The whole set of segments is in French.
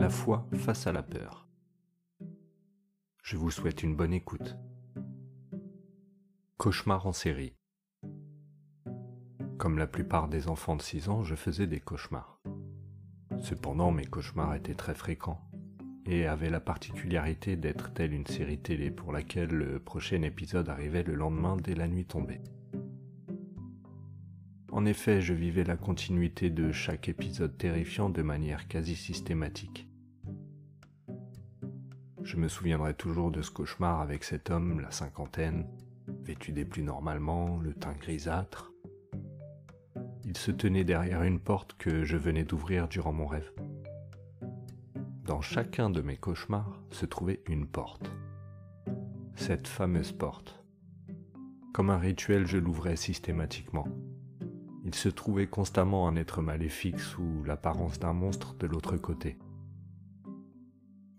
La foi face à la peur. Je vous souhaite une bonne écoute. Cauchemar en série. Comme la plupart des enfants de 6 ans, je faisais des cauchemars. Cependant, mes cauchemars étaient très fréquents et avaient la particularité d'être telle une série télé pour laquelle le prochain épisode arrivait le lendemain dès la nuit tombée. En effet, je vivais la continuité de chaque épisode terrifiant de manière quasi systématique. Je me souviendrai toujours de ce cauchemar avec cet homme, la cinquantaine, vêtu des plus normalement, le teint grisâtre. Il se tenait derrière une porte que je venais d'ouvrir durant mon rêve. Dans chacun de mes cauchemars se trouvait une porte. Cette fameuse porte. Comme un rituel, je l'ouvrais systématiquement. Il se trouvait constamment un être maléfique sous l'apparence d'un monstre de l'autre côté.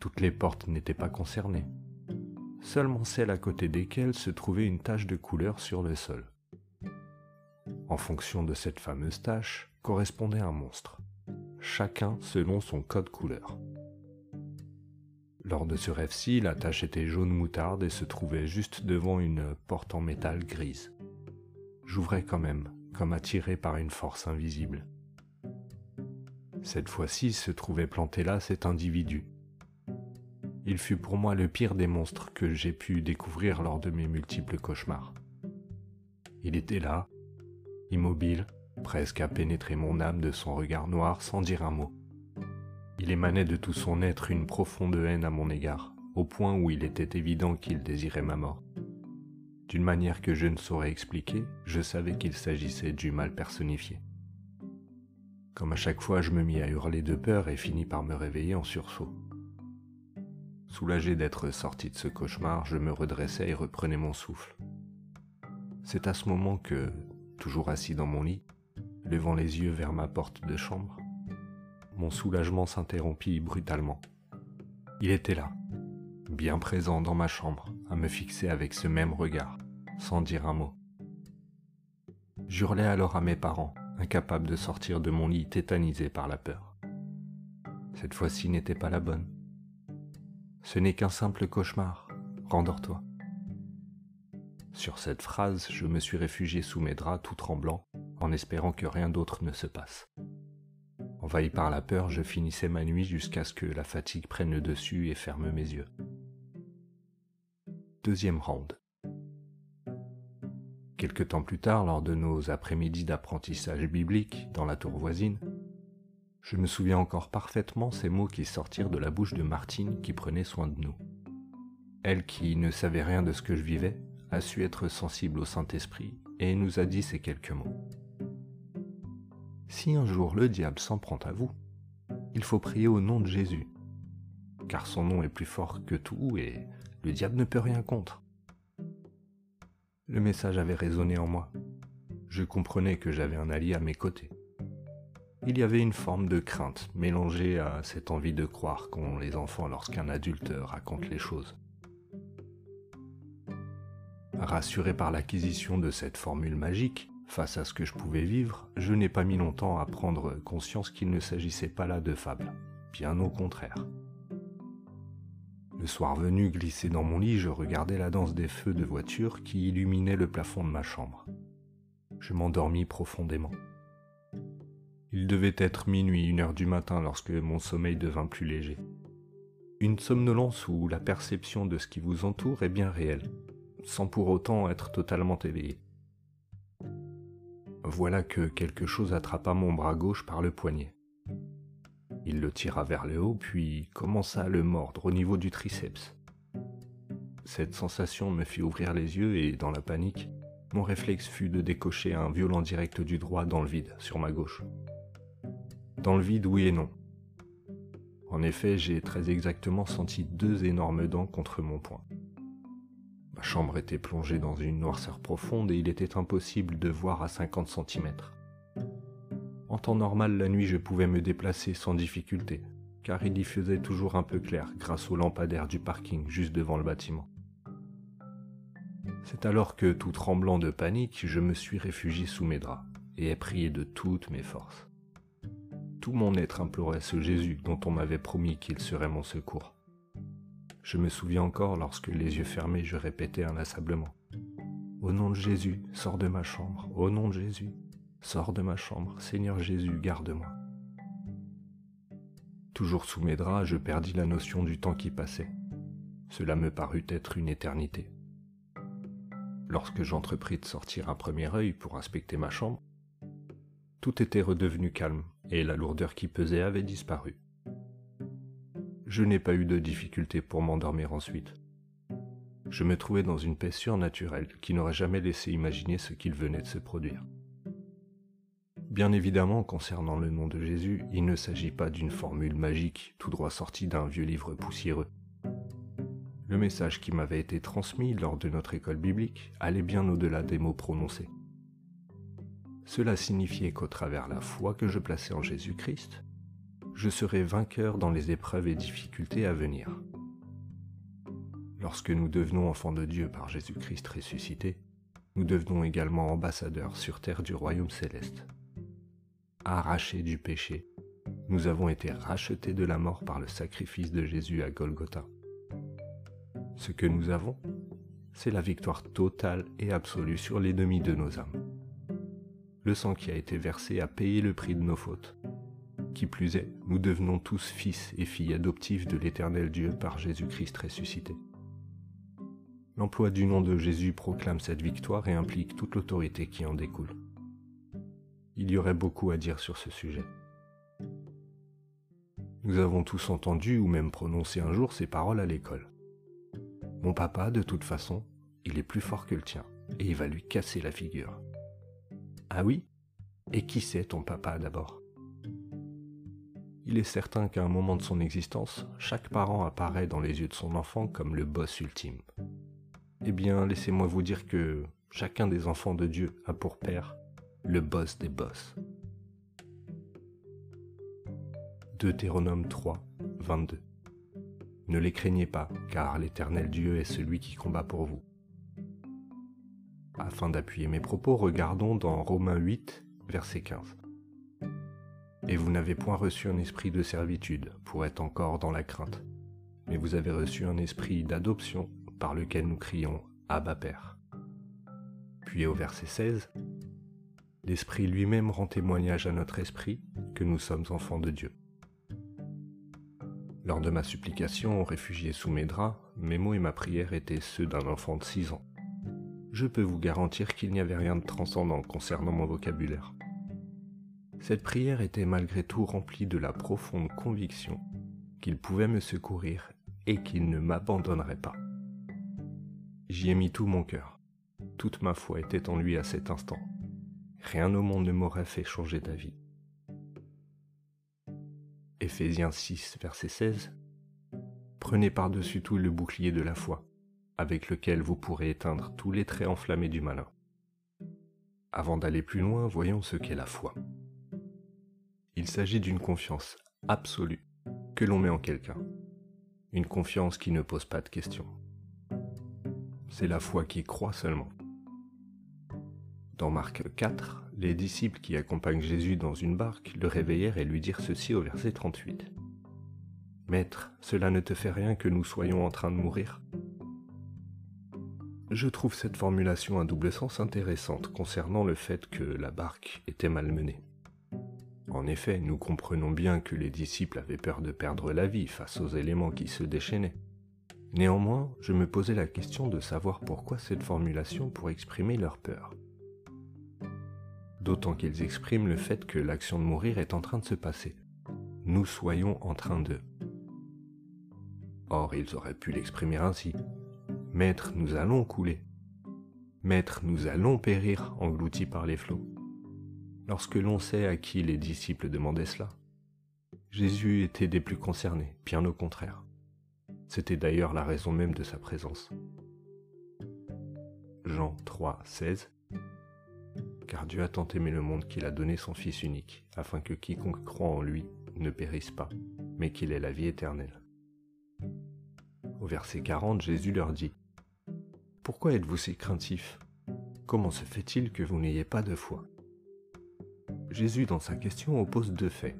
Toutes les portes n'étaient pas concernées, seulement celles à côté desquelles se trouvait une tache de couleur sur le sol. En fonction de cette fameuse tache correspondait un monstre, chacun selon son code couleur. Lors de ce rêve-ci, la tache était jaune moutarde et se trouvait juste devant une porte en métal grise. J'ouvrais quand même, comme attiré par une force invisible. Cette fois-ci se trouvait planté là cet individu. Il fut pour moi le pire des monstres que j'ai pu découvrir lors de mes multiples cauchemars. Il était là, immobile, presque à pénétrer mon âme de son regard noir sans dire un mot. Il émanait de tout son être une profonde haine à mon égard, au point où il était évident qu'il désirait ma mort. D'une manière que je ne saurais expliquer, je savais qu'il s'agissait du mal personnifié. Comme à chaque fois, je me mis à hurler de peur et finis par me réveiller en sursaut. Soulagé d'être sorti de ce cauchemar, je me redressai et reprenais mon souffle. C'est à ce moment que, toujours assis dans mon lit, levant les yeux vers ma porte de chambre, mon soulagement s'interrompit brutalement. Il était là, bien présent dans ma chambre, à me fixer avec ce même regard, sans dire un mot. J'hurlai alors à mes parents, incapables de sortir de mon lit tétanisé par la peur. Cette fois-ci n'était pas la bonne. Ce n'est qu'un simple cauchemar, rendors-toi. Sur cette phrase, je me suis réfugié sous mes draps tout tremblant, en espérant que rien d'autre ne se passe. Envahi par la peur, je finissais ma nuit jusqu'à ce que la fatigue prenne le dessus et ferme mes yeux. Deuxième round. Quelque temps plus tard, lors de nos après-midi d'apprentissage biblique dans la tour voisine, je me souviens encore parfaitement ces mots qui sortirent de la bouche de Martine qui prenait soin de nous. Elle qui ne savait rien de ce que je vivais a su être sensible au Saint-Esprit et nous a dit ces quelques mots. Si un jour le diable s'en prend à vous, il faut prier au nom de Jésus, car son nom est plus fort que tout et le diable ne peut rien contre. Le message avait résonné en moi. Je comprenais que j'avais un allié à mes côtés. Il y avait une forme de crainte mélangée à cette envie de croire qu'ont les enfants lorsqu'un adulte raconte les choses. Rassuré par l'acquisition de cette formule magique, face à ce que je pouvais vivre, je n'ai pas mis longtemps à prendre conscience qu'il ne s'agissait pas là de fable, bien au contraire. Le soir venu, glissé dans mon lit, je regardais la danse des feux de voiture qui illuminaient le plafond de ma chambre. Je m'endormis profondément. Il devait être minuit, une heure du matin lorsque mon sommeil devint plus léger. Une somnolence où la perception de ce qui vous entoure est bien réelle, sans pour autant être totalement éveillé. Voilà que quelque chose attrapa mon bras gauche par le poignet. Il le tira vers le haut, puis commença à le mordre au niveau du triceps. Cette sensation me fit ouvrir les yeux et, dans la panique, mon réflexe fut de décocher un violent direct du droit dans le vide, sur ma gauche. Dans le vide, oui et non. En effet, j'ai très exactement senti deux énormes dents contre mon poing. Ma chambre était plongée dans une noirceur profonde et il était impossible de voir à 50 cm. En temps normal, la nuit, je pouvais me déplacer sans difficulté, car il y faisait toujours un peu clair grâce aux lampadaires du parking juste devant le bâtiment. C'est alors que, tout tremblant de panique, je me suis réfugié sous mes draps et ai prié de toutes mes forces. Tout mon être implorait ce Jésus dont on m'avait promis qu'il serait mon secours. Je me souviens encore lorsque, les yeux fermés, je répétais inlassablement Au nom de Jésus, sors de ma chambre. Au nom de Jésus, sors de ma chambre. Seigneur Jésus, garde-moi. Toujours sous mes draps, je perdis la notion du temps qui passait. Cela me parut être une éternité. Lorsque j'entrepris de sortir un premier œil pour inspecter ma chambre, tout était redevenu calme et la lourdeur qui pesait avait disparu. Je n'ai pas eu de difficulté pour m'endormir ensuite. Je me trouvais dans une paix surnaturelle qui n'aurait jamais laissé imaginer ce qu'il venait de se produire. Bien évidemment, concernant le nom de Jésus, il ne s'agit pas d'une formule magique tout droit sortie d'un vieux livre poussiéreux. Le message qui m'avait été transmis lors de notre école biblique allait bien au-delà des mots prononcés. Cela signifiait qu'au travers la foi que je plaçais en Jésus-Christ, je serais vainqueur dans les épreuves et difficultés à venir. Lorsque nous devenons enfants de Dieu par Jésus-Christ ressuscité, nous devenons également ambassadeurs sur terre du royaume céleste. Arrachés du péché, nous avons été rachetés de la mort par le sacrifice de Jésus à Golgotha. Ce que nous avons, c'est la victoire totale et absolue sur l'ennemi de nos âmes le sang qui a été versé a payé le prix de nos fautes. Qui plus est, nous devenons tous fils et filles adoptifs de l'éternel Dieu par Jésus-Christ ressuscité. L'emploi du nom de Jésus proclame cette victoire et implique toute l'autorité qui en découle. Il y aurait beaucoup à dire sur ce sujet. Nous avons tous entendu ou même prononcé un jour ces paroles à l'école. Mon papa, de toute façon, il est plus fort que le tien, et il va lui casser la figure. Ah oui? Et qui c'est ton papa d'abord? Il est certain qu'à un moment de son existence, chaque parent apparaît dans les yeux de son enfant comme le boss ultime. Eh bien, laissez-moi vous dire que chacun des enfants de Dieu a pour père le boss des boss. Deutéronome 3, 22. Ne les craignez pas, car l'Éternel Dieu est celui qui combat pour vous. Afin d'appuyer mes propos, regardons dans Romains 8, verset 15. Et vous n'avez point reçu un esprit de servitude pour être encore dans la crainte, mais vous avez reçu un esprit d'adoption par lequel nous crions Abba Père. Puis au verset 16, l'Esprit lui-même rend témoignage à notre esprit que nous sommes enfants de Dieu. Lors de ma supplication, réfugié sous mes draps, mes mots et ma prière étaient ceux d'un enfant de six ans je peux vous garantir qu'il n'y avait rien de transcendant concernant mon vocabulaire. Cette prière était malgré tout remplie de la profonde conviction qu'il pouvait me secourir et qu'il ne m'abandonnerait pas. J'y ai mis tout mon cœur. Toute ma foi était en lui à cet instant. Rien au monde ne m'aurait fait changer d'avis. Éphésiens 6, verset 16. Prenez par-dessus tout le bouclier de la foi avec lequel vous pourrez éteindre tous les traits enflammés du malin. Avant d'aller plus loin, voyons ce qu'est la foi. Il s'agit d'une confiance absolue que l'on met en quelqu'un. Une confiance qui ne pose pas de questions. C'est la foi qui croit seulement. Dans Marc 4, les disciples qui accompagnent Jésus dans une barque le réveillèrent et lui dirent ceci au verset 38. Maître, cela ne te fait rien que nous soyons en train de mourir je trouve cette formulation à double sens intéressante concernant le fait que la barque était malmenée. En effet, nous comprenons bien que les disciples avaient peur de perdre la vie face aux éléments qui se déchaînaient. Néanmoins, je me posais la question de savoir pourquoi cette formulation pour exprimer leur peur. D'autant qu'ils expriment le fait que l'action de mourir est en train de se passer. Nous soyons en train de. Or, ils auraient pu l'exprimer ainsi, Maître, nous allons couler. Maître, nous allons périr, engloutis par les flots. Lorsque l'on sait à qui les disciples demandaient cela, Jésus était des plus concernés, bien au contraire. C'était d'ailleurs la raison même de sa présence. Jean 3, 16 Car Dieu a tant aimé le monde qu'il a donné son Fils unique, afin que quiconque croit en lui ne périsse pas, mais qu'il ait la vie éternelle. Au verset 40, Jésus leur dit pourquoi êtes-vous si craintif? Comment se fait-il que vous n'ayez pas de foi? Jésus, dans sa question, oppose deux faits.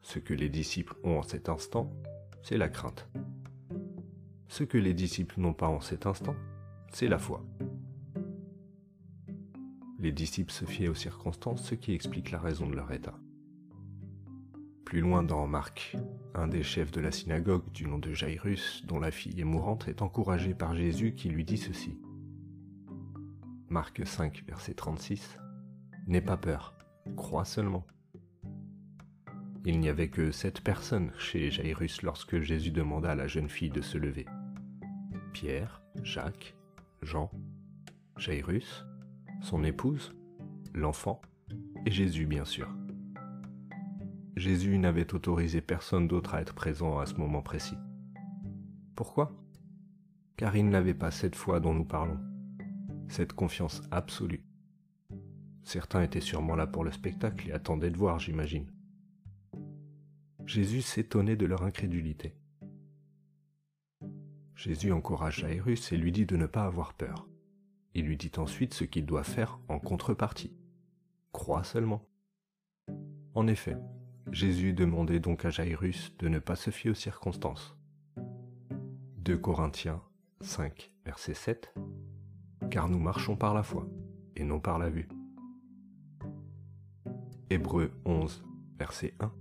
Ce que les disciples ont en cet instant, c'est la crainte. Ce que les disciples n'ont pas en cet instant, c'est la foi. Les disciples se fiaient aux circonstances, ce qui explique la raison de leur état. Plus loin dans Marc, un des chefs de la synagogue du nom de Jairus, dont la fille est mourante, est encouragé par Jésus qui lui dit ceci. Marc 5, verset 36. N'aie pas peur, crois seulement. Il n'y avait que sept personnes chez Jairus lorsque Jésus demanda à la jeune fille de se lever. Pierre, Jacques, Jean, Jairus, son épouse, l'enfant et Jésus bien sûr. Jésus n'avait autorisé personne d'autre à être présent à ce moment précis. Pourquoi? Car il n'avait pas cette foi dont nous parlons, cette confiance absolue. Certains étaient sûrement là pour le spectacle et attendaient de voir, j'imagine. Jésus s'étonnait de leur incrédulité. Jésus encourage Jairus et lui dit de ne pas avoir peur. Il lui dit ensuite ce qu'il doit faire en contrepartie. Crois seulement. En effet, Jésus demandait donc à Jairus de ne pas se fier aux circonstances. 2 Corinthiens 5, verset 7 Car nous marchons par la foi et non par la vue. Hébreu 11, verset 1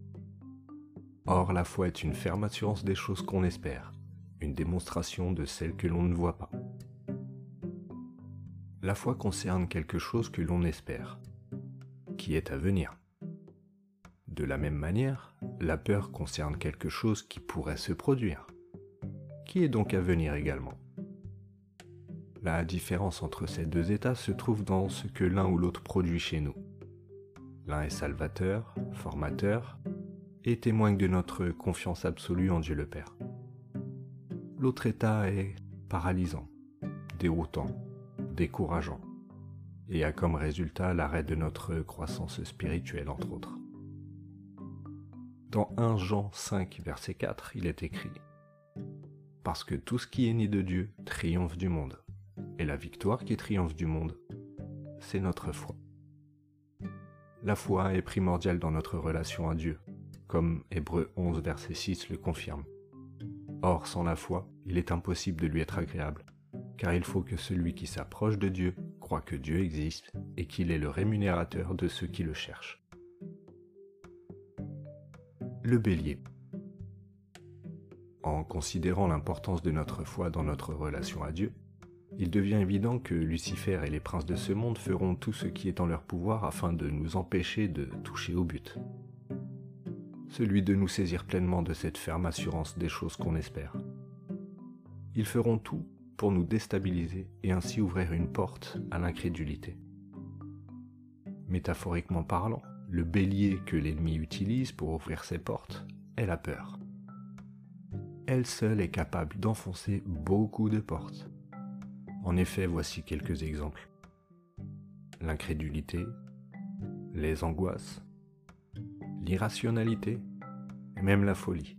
Or la foi est une ferme assurance des choses qu'on espère, une démonstration de celles que l'on ne voit pas. La foi concerne quelque chose que l'on espère, qui est à venir. De la même manière, la peur concerne quelque chose qui pourrait se produire, qui est donc à venir également. La différence entre ces deux états se trouve dans ce que l'un ou l'autre produit chez nous. L'un est salvateur, formateur, et témoigne de notre confiance absolue en Dieu le Père. L'autre état est paralysant, déroutant, décourageant, et a comme résultat l'arrêt de notre croissance spirituelle, entre autres. Dans 1 Jean 5, verset 4, il est écrit Parce que tout ce qui est né de Dieu triomphe du monde, et la victoire qui triomphe du monde, c'est notre foi. La foi est primordiale dans notre relation à Dieu, comme Hébreu 11, verset 6 le confirme. Or, sans la foi, il est impossible de lui être agréable, car il faut que celui qui s'approche de Dieu croit que Dieu existe et qu'il est le rémunérateur de ceux qui le cherchent le bélier. En considérant l'importance de notre foi dans notre relation à Dieu, il devient évident que Lucifer et les princes de ce monde feront tout ce qui est en leur pouvoir afin de nous empêcher de toucher au but. Celui de nous saisir pleinement de cette ferme assurance des choses qu'on espère. Ils feront tout pour nous déstabiliser et ainsi ouvrir une porte à l'incrédulité. Métaphoriquement parlant, le bélier que l'ennemi utilise pour ouvrir ses portes est la peur. Elle seule est capable d'enfoncer beaucoup de portes. En effet, voici quelques exemples. L'incrédulité, les angoisses, l'irrationalité même la folie.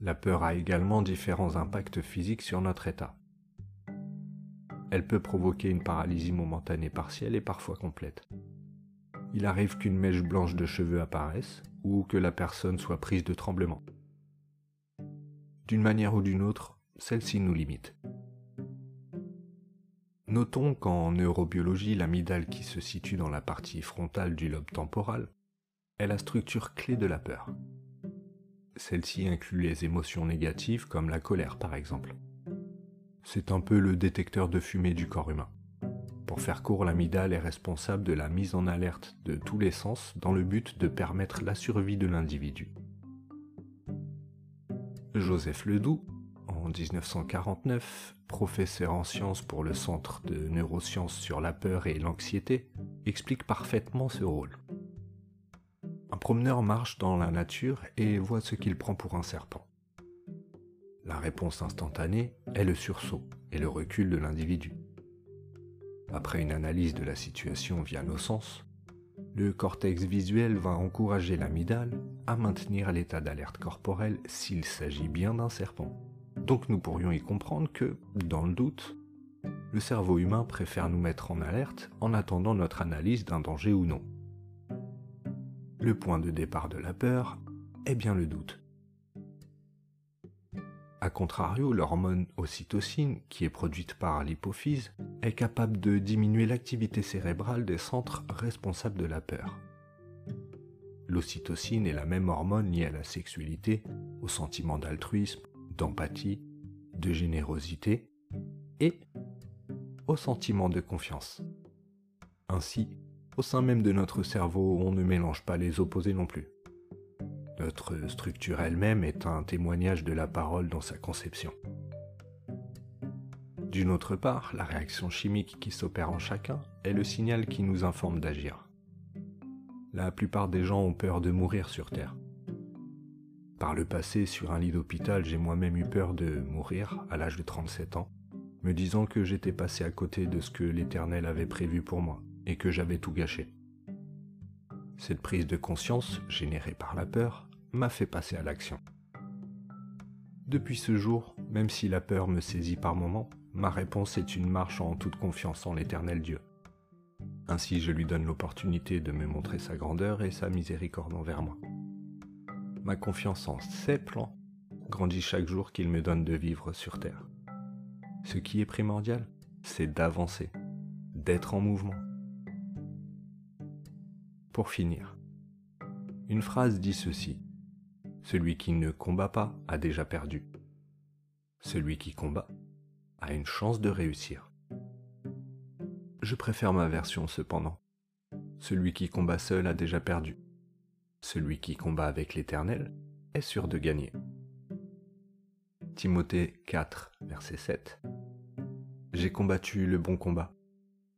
La peur a également différents impacts physiques sur notre état. Elle peut provoquer une paralysie momentanée partielle et parfois complète il arrive qu'une mèche blanche de cheveux apparaisse ou que la personne soit prise de tremblement. D'une manière ou d'une autre, celle-ci nous limite. Notons qu'en neurobiologie, l'amygdale qui se situe dans la partie frontale du lobe temporal est la structure clé de la peur. Celle-ci inclut les émotions négatives comme la colère par exemple. C'est un peu le détecteur de fumée du corps humain. Pour faire court, l'amygdale est responsable de la mise en alerte de tous les sens dans le but de permettre la survie de l'individu. Joseph Ledoux, en 1949, professeur en sciences pour le Centre de neurosciences sur la peur et l'anxiété, explique parfaitement ce rôle. Un promeneur marche dans la nature et voit ce qu'il prend pour un serpent. La réponse instantanée est le sursaut et le recul de l'individu. Après une analyse de la situation via nos sens, le cortex visuel va encourager l'amygdale à maintenir l'état d'alerte corporelle s'il s'agit bien d'un serpent. Donc nous pourrions y comprendre que, dans le doute, le cerveau humain préfère nous mettre en alerte en attendant notre analyse d'un danger ou non. le point de départ de la peur est bien le doute. A contrario, l'hormone ocytocine, qui est produite par l'hypophyse, est capable de diminuer l'activité cérébrale des centres responsables de la peur. L'ocytocine est la même hormone liée à la sexualité, au sentiment d'altruisme, d'empathie, de générosité et au sentiment de confiance. Ainsi, au sein même de notre cerveau, on ne mélange pas les opposés non plus. Notre structure elle-même est un témoignage de la parole dans sa conception. D'une autre part, la réaction chimique qui s'opère en chacun est le signal qui nous informe d'agir. La plupart des gens ont peur de mourir sur Terre. Par le passé, sur un lit d'hôpital, j'ai moi-même eu peur de mourir à l'âge de 37 ans, me disant que j'étais passé à côté de ce que l'Éternel avait prévu pour moi et que j'avais tout gâché. Cette prise de conscience, générée par la peur, m'a fait passer à l'action. Depuis ce jour, même si la peur me saisit par moments, ma réponse est une marche en toute confiance en l'Éternel Dieu. Ainsi je lui donne l'opportunité de me montrer sa grandeur et sa miséricorde envers moi. Ma confiance en ses plans grandit chaque jour qu'il me donne de vivre sur Terre. Ce qui est primordial, c'est d'avancer, d'être en mouvement. Pour finir, une phrase dit ceci. Celui qui ne combat pas a déjà perdu. Celui qui combat a une chance de réussir. Je préfère ma version cependant. Celui qui combat seul a déjà perdu. Celui qui combat avec l'Éternel est sûr de gagner. Timothée 4, verset 7. J'ai combattu le bon combat.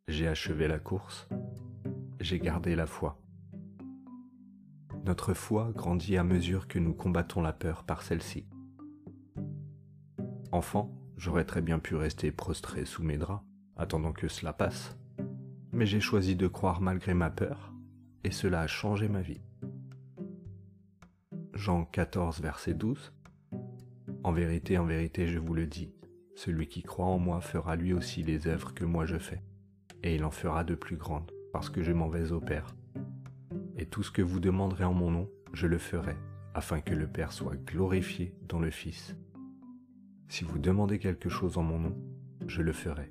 J'ai achevé la course. J'ai gardé la foi. Notre foi grandit à mesure que nous combattons la peur par celle-ci. Enfant, j'aurais très bien pu rester prostré sous mes draps, attendant que cela passe. Mais j'ai choisi de croire malgré ma peur, et cela a changé ma vie. Jean 14, verset 12. En vérité, en vérité, je vous le dis, celui qui croit en moi fera lui aussi les œuvres que moi je fais, et il en fera de plus grandes, parce que je m'en vais au Père. Et tout ce que vous demanderez en mon nom, je le ferai, afin que le Père soit glorifié dans le Fils. Si vous demandez quelque chose en mon nom, je le ferai.